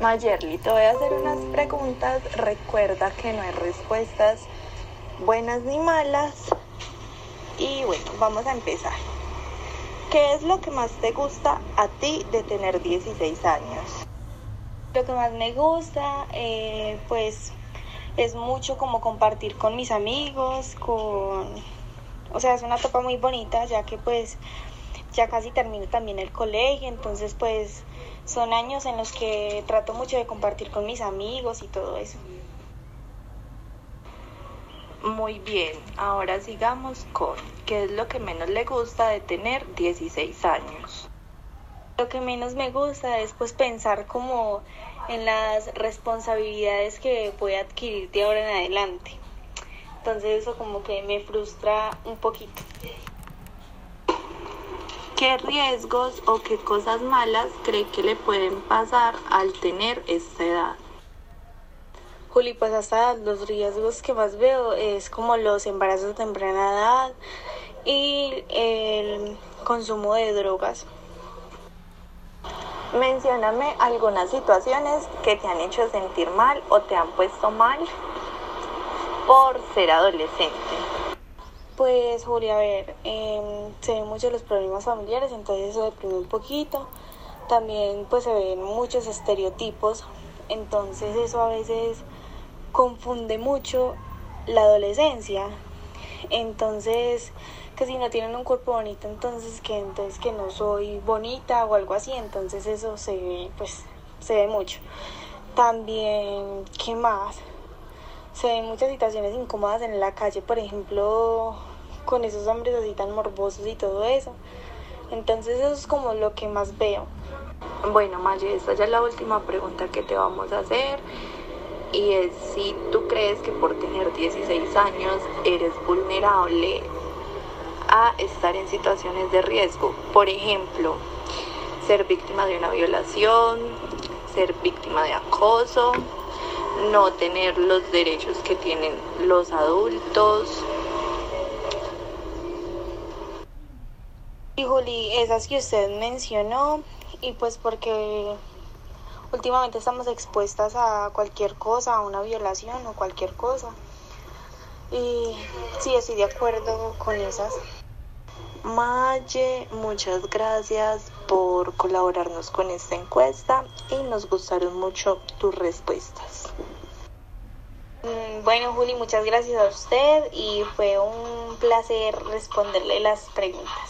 Mayerly, te voy a hacer unas preguntas. Recuerda que no hay respuestas buenas ni malas. Y bueno, vamos a empezar. ¿Qué es lo que más te gusta a ti de tener 16 años? Lo que más me gusta, eh, pues, es mucho como compartir con mis amigos, con... O sea, es una etapa muy bonita, ya que pues ya casi termino también el colegio, entonces pues son años en los que trato mucho de compartir con mis amigos y todo eso. Muy bien, ahora sigamos con qué es lo que menos le gusta de tener 16 años. Lo que menos me gusta es pues pensar como en las responsabilidades que voy a adquirir de ahora en adelante. Entonces eso como que me frustra un poquito. ¿Qué riesgos o qué cosas malas cree que le pueden pasar al tener esta edad? Juli, pues hasta los riesgos que más veo es como los embarazos de temprana edad y el consumo de drogas. Mencióname algunas situaciones que te han hecho sentir mal o te han puesto mal por ser adolescente. Pues Julia, a ver, se ven muchos los problemas familiares, entonces eso deprime un poquito. También pues se ven muchos estereotipos, entonces eso a veces confunde mucho la adolescencia. Entonces, que si no tienen un cuerpo bonito, entonces que entonces que no soy bonita o algo así, entonces eso se ve, pues se ve mucho. También, ¿qué más? Se ven muchas situaciones incómodas en la calle, por ejemplo, con esos hombres así tan morbosos y todo eso. Entonces eso es como lo que más veo. Bueno, Maye, esta ya es la última pregunta que te vamos a hacer. Y es si tú crees que por tener 16 años eres vulnerable a estar en situaciones de riesgo. Por ejemplo, ser víctima de una violación, ser víctima de acoso, no tener los derechos que tienen los adultos, Y Juli, esas que usted mencionó, y pues porque últimamente estamos expuestas a cualquier cosa, a una violación o cualquier cosa. Y sí, estoy de acuerdo con esas. Maye, muchas gracias por colaborarnos con esta encuesta y nos gustaron mucho tus respuestas. Mm, bueno, Juli, muchas gracias a usted y fue un placer responderle las preguntas.